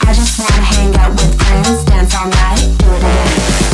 I just wanna hang out with friends, dance all night, do it again.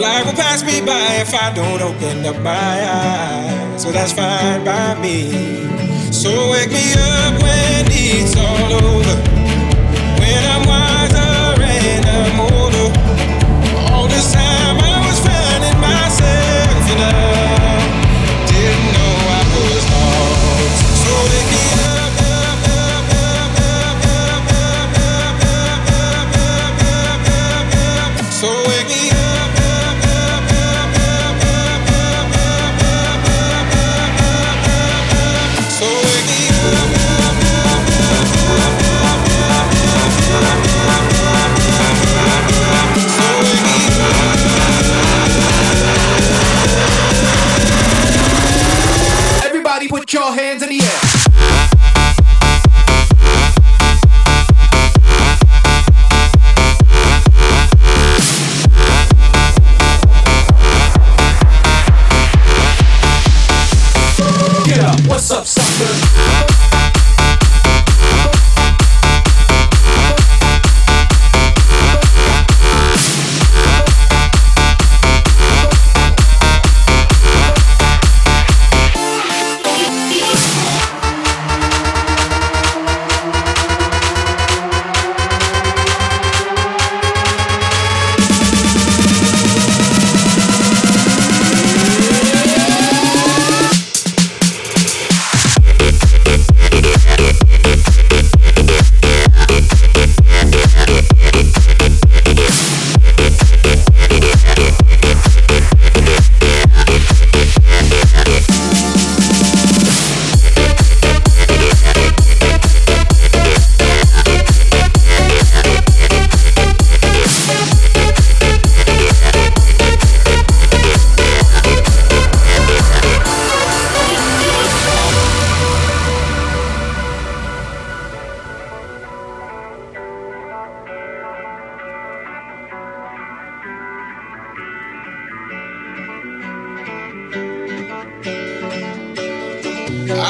Life will pass me by if I don't open up my eyes. So that's fine by me. So wake me up when it's all over. When I'm wild.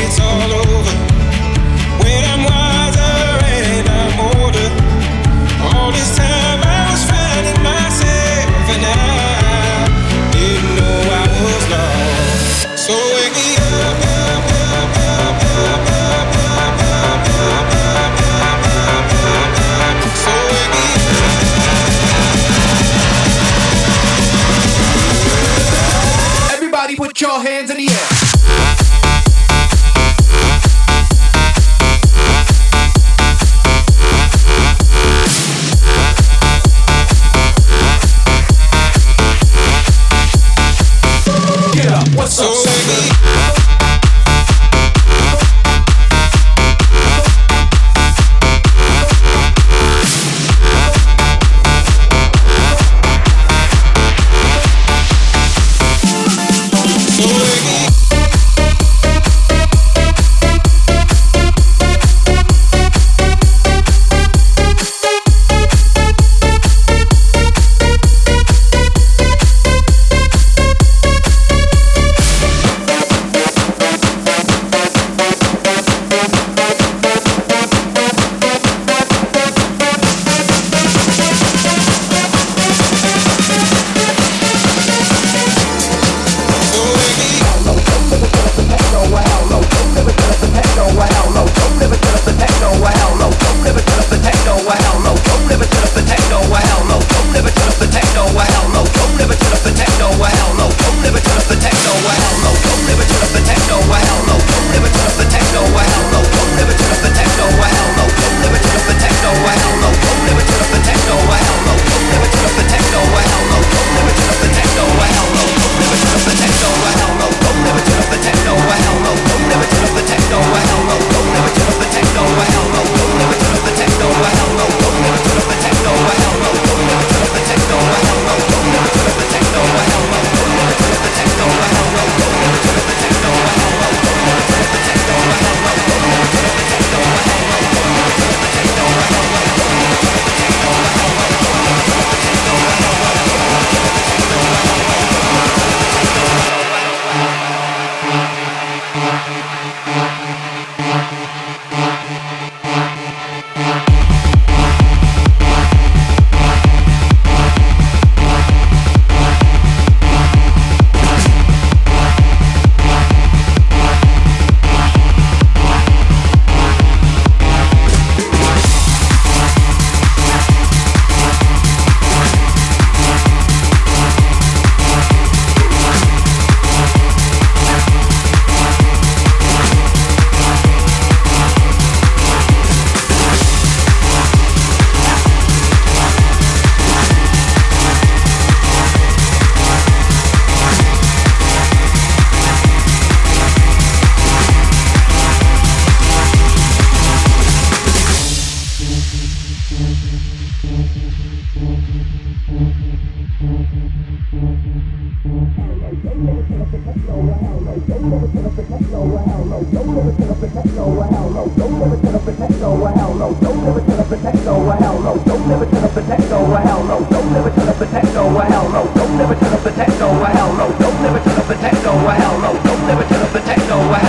it's all over, techno, hell no, don't never turn up the techno, hell no, don't never turn up the techno, hell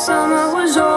summer was over.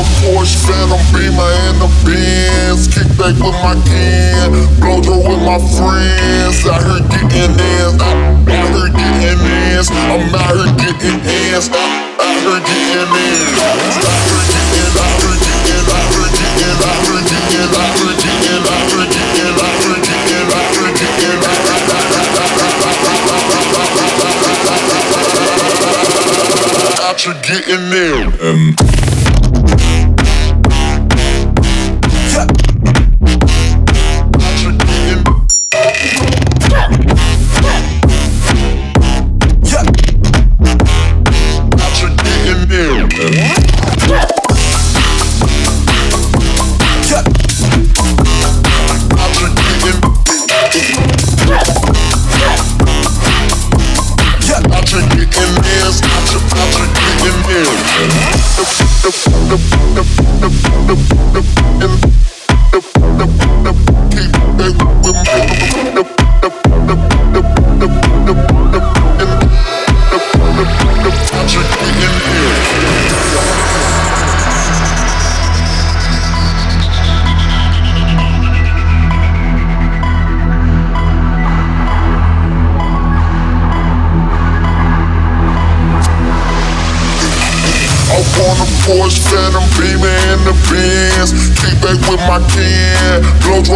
a Porsche, Phantom Beamer, and the Benz. Kick back with my kin, blow through with my friends. Out here getting ends, out here getting ends. I'm out here getting ends, out getting. Out here getting, out getting, getting, getting, getting, getting, getting, getting, getting. You're getting there. Um.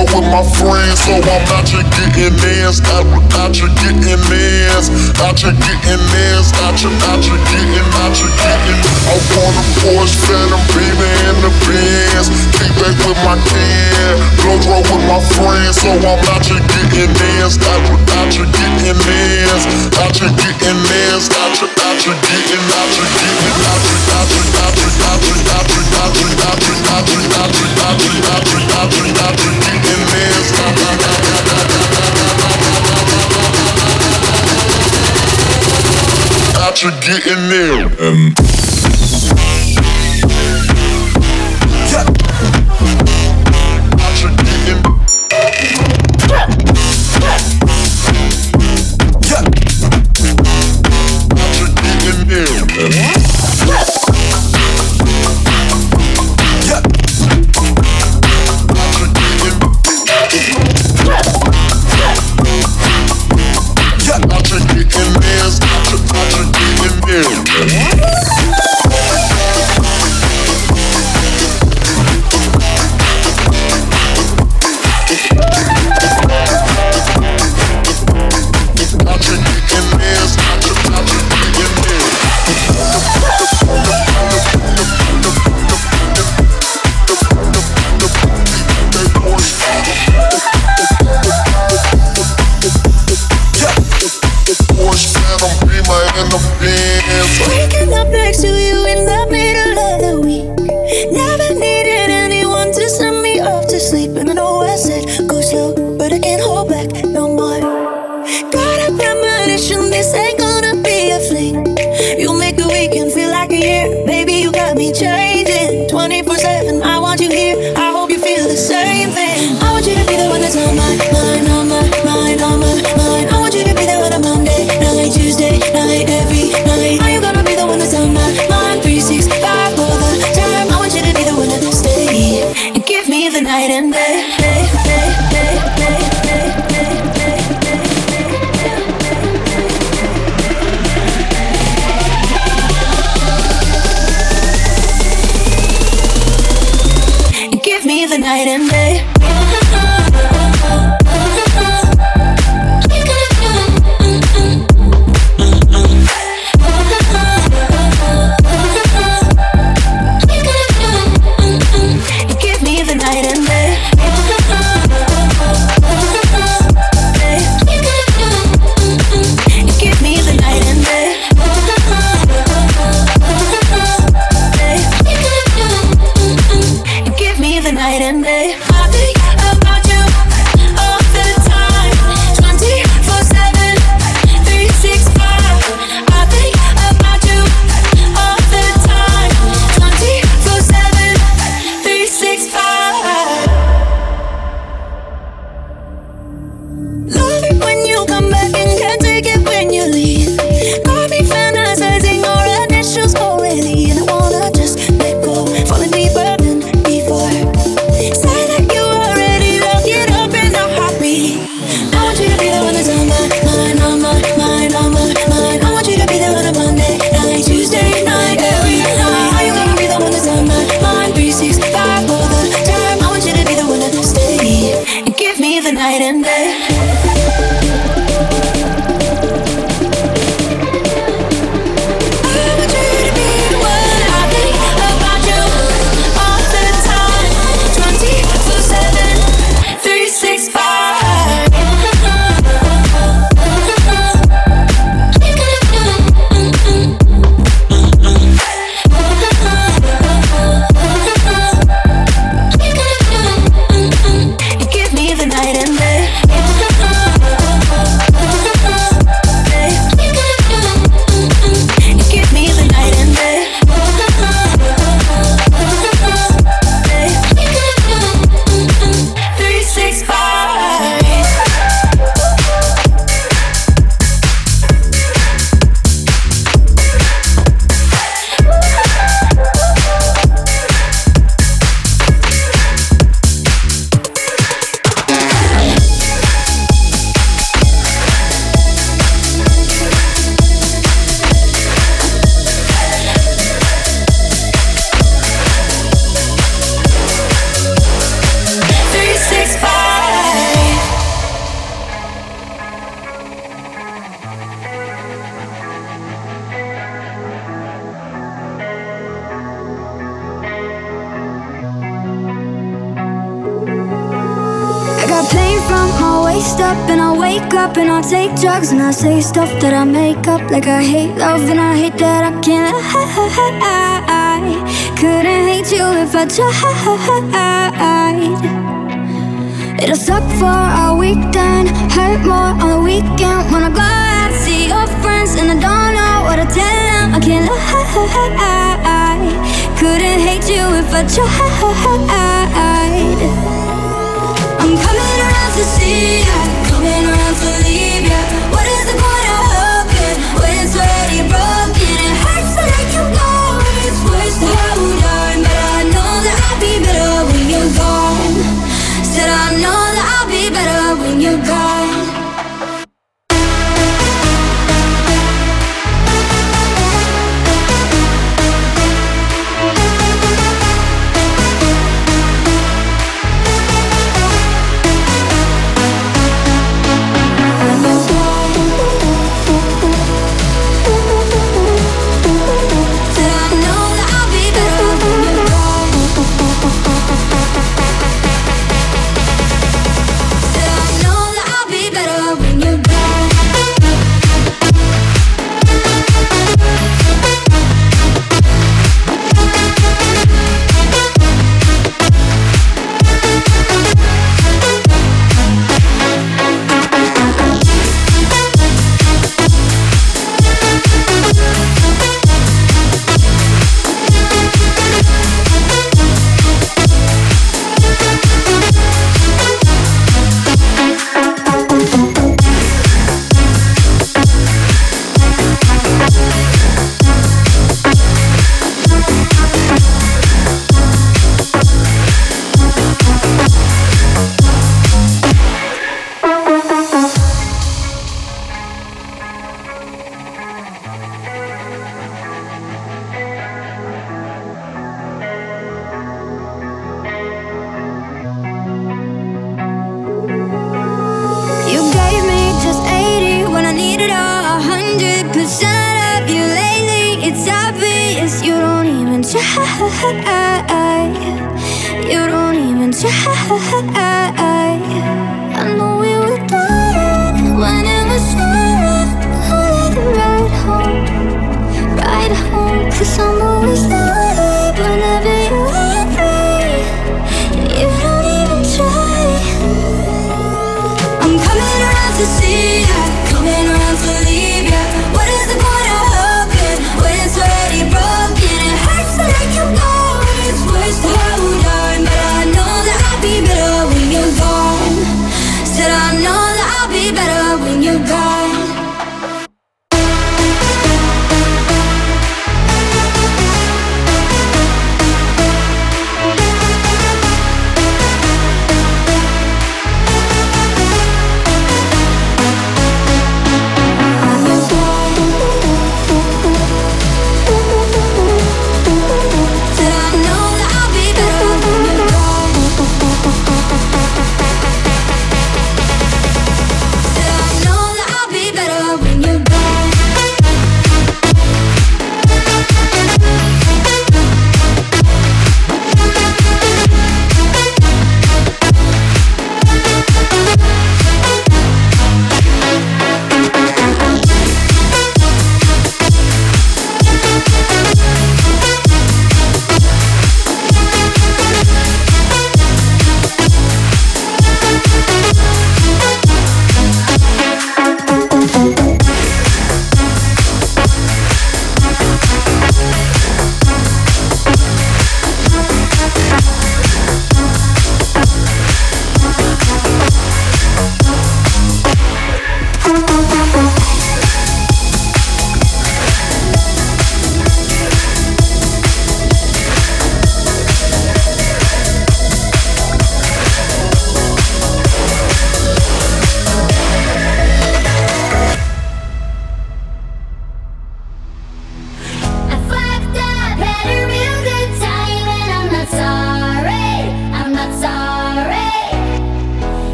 roll with my friends, so I'm out here getting ends, out, here getting ends, out here getting ends, out here, out here getting, out here getting. I want a Porsche Phantom, baby, in the Benz. Keep back with my kid, blow draw with my friends, so I'm out here getting ends, out here, out here getting ends, out here getting ends, out here, out here getting, out here getting, out here, out here. Getting in there. Um. night and day. I say stuff that I make up like I hate love and I hate that I can't I couldn't hate you if I tried. It'll suck for a week then Hurt more on the weekend. When I go out see your friends And I don't know what to tell them I can't lie. Couldn't hate you if I tried. I'm coming around to see you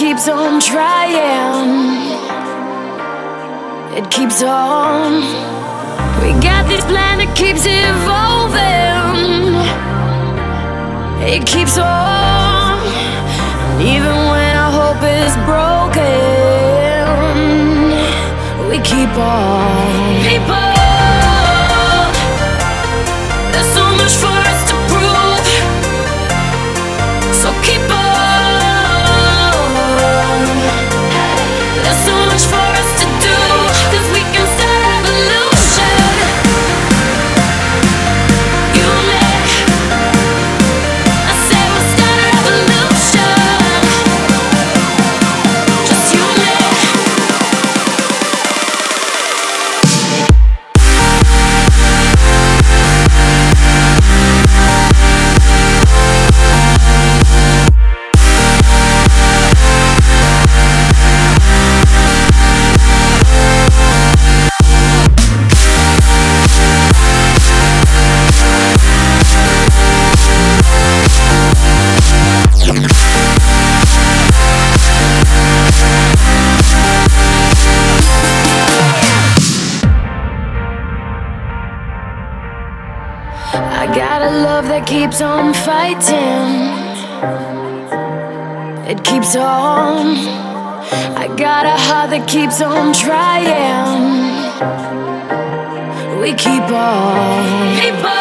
keeps on keeps on fighting. It keeps on. I got a heart that keeps on trying. We keep on.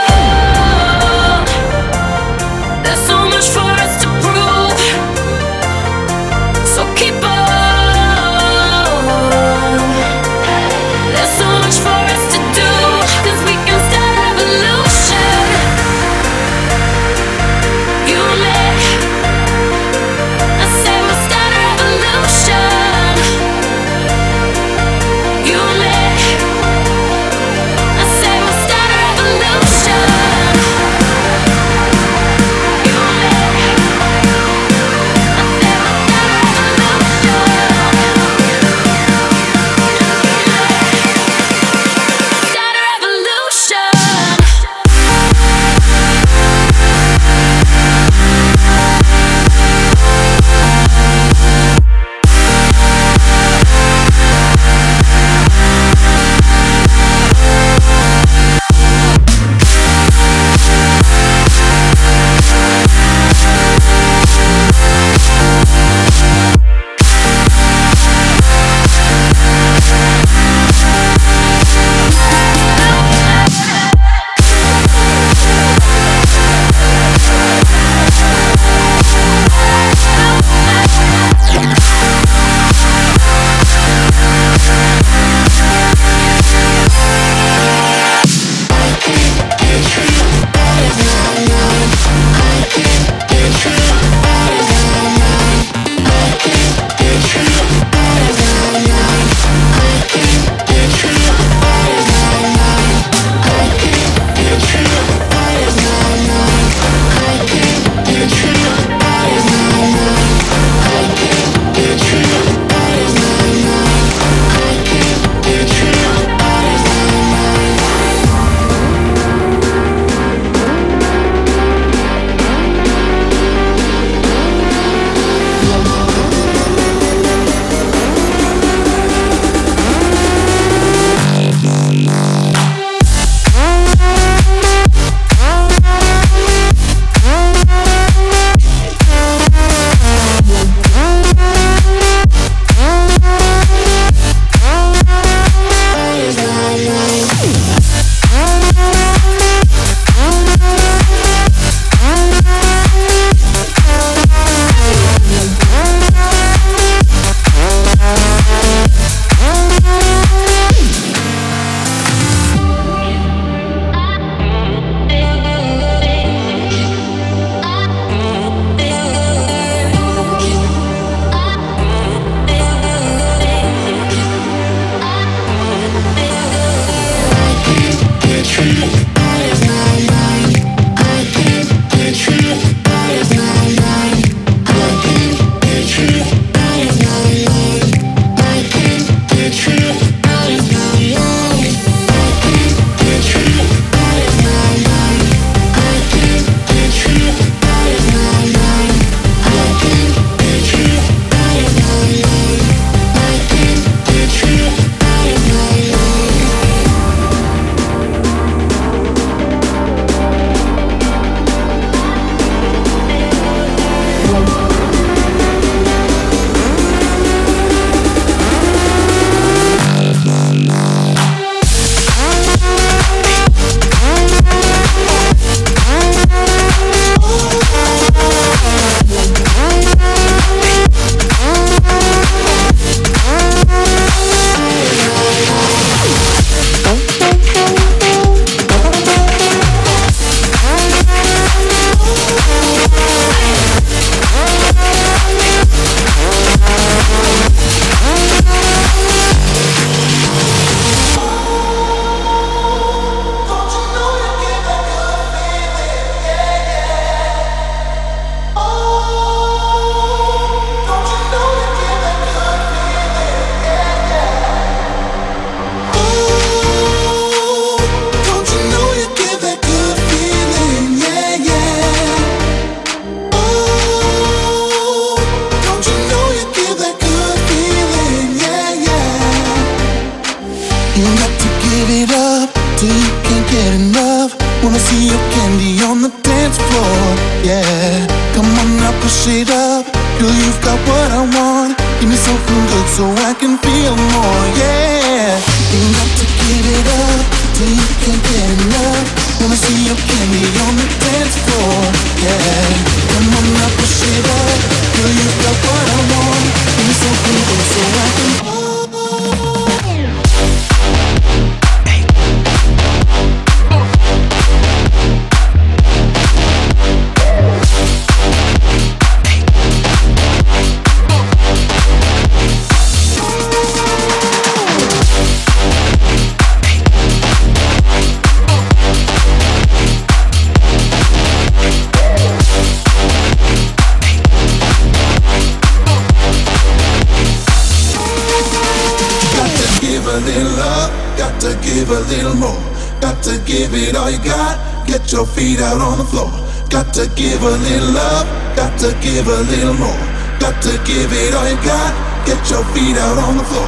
The floor. Got to give a little love. Got to give a little more. Got to give it all you got. Get your feet out on the floor.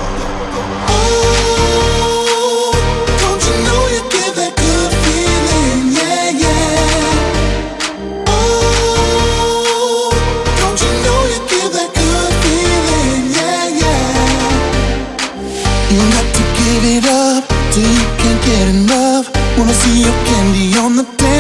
Oh, don't you know you give that good feeling? Yeah, yeah. Oh, don't you know you give that good feeling? Yeah, yeah. You to give it up till you can't get enough. Wanna see your candy on the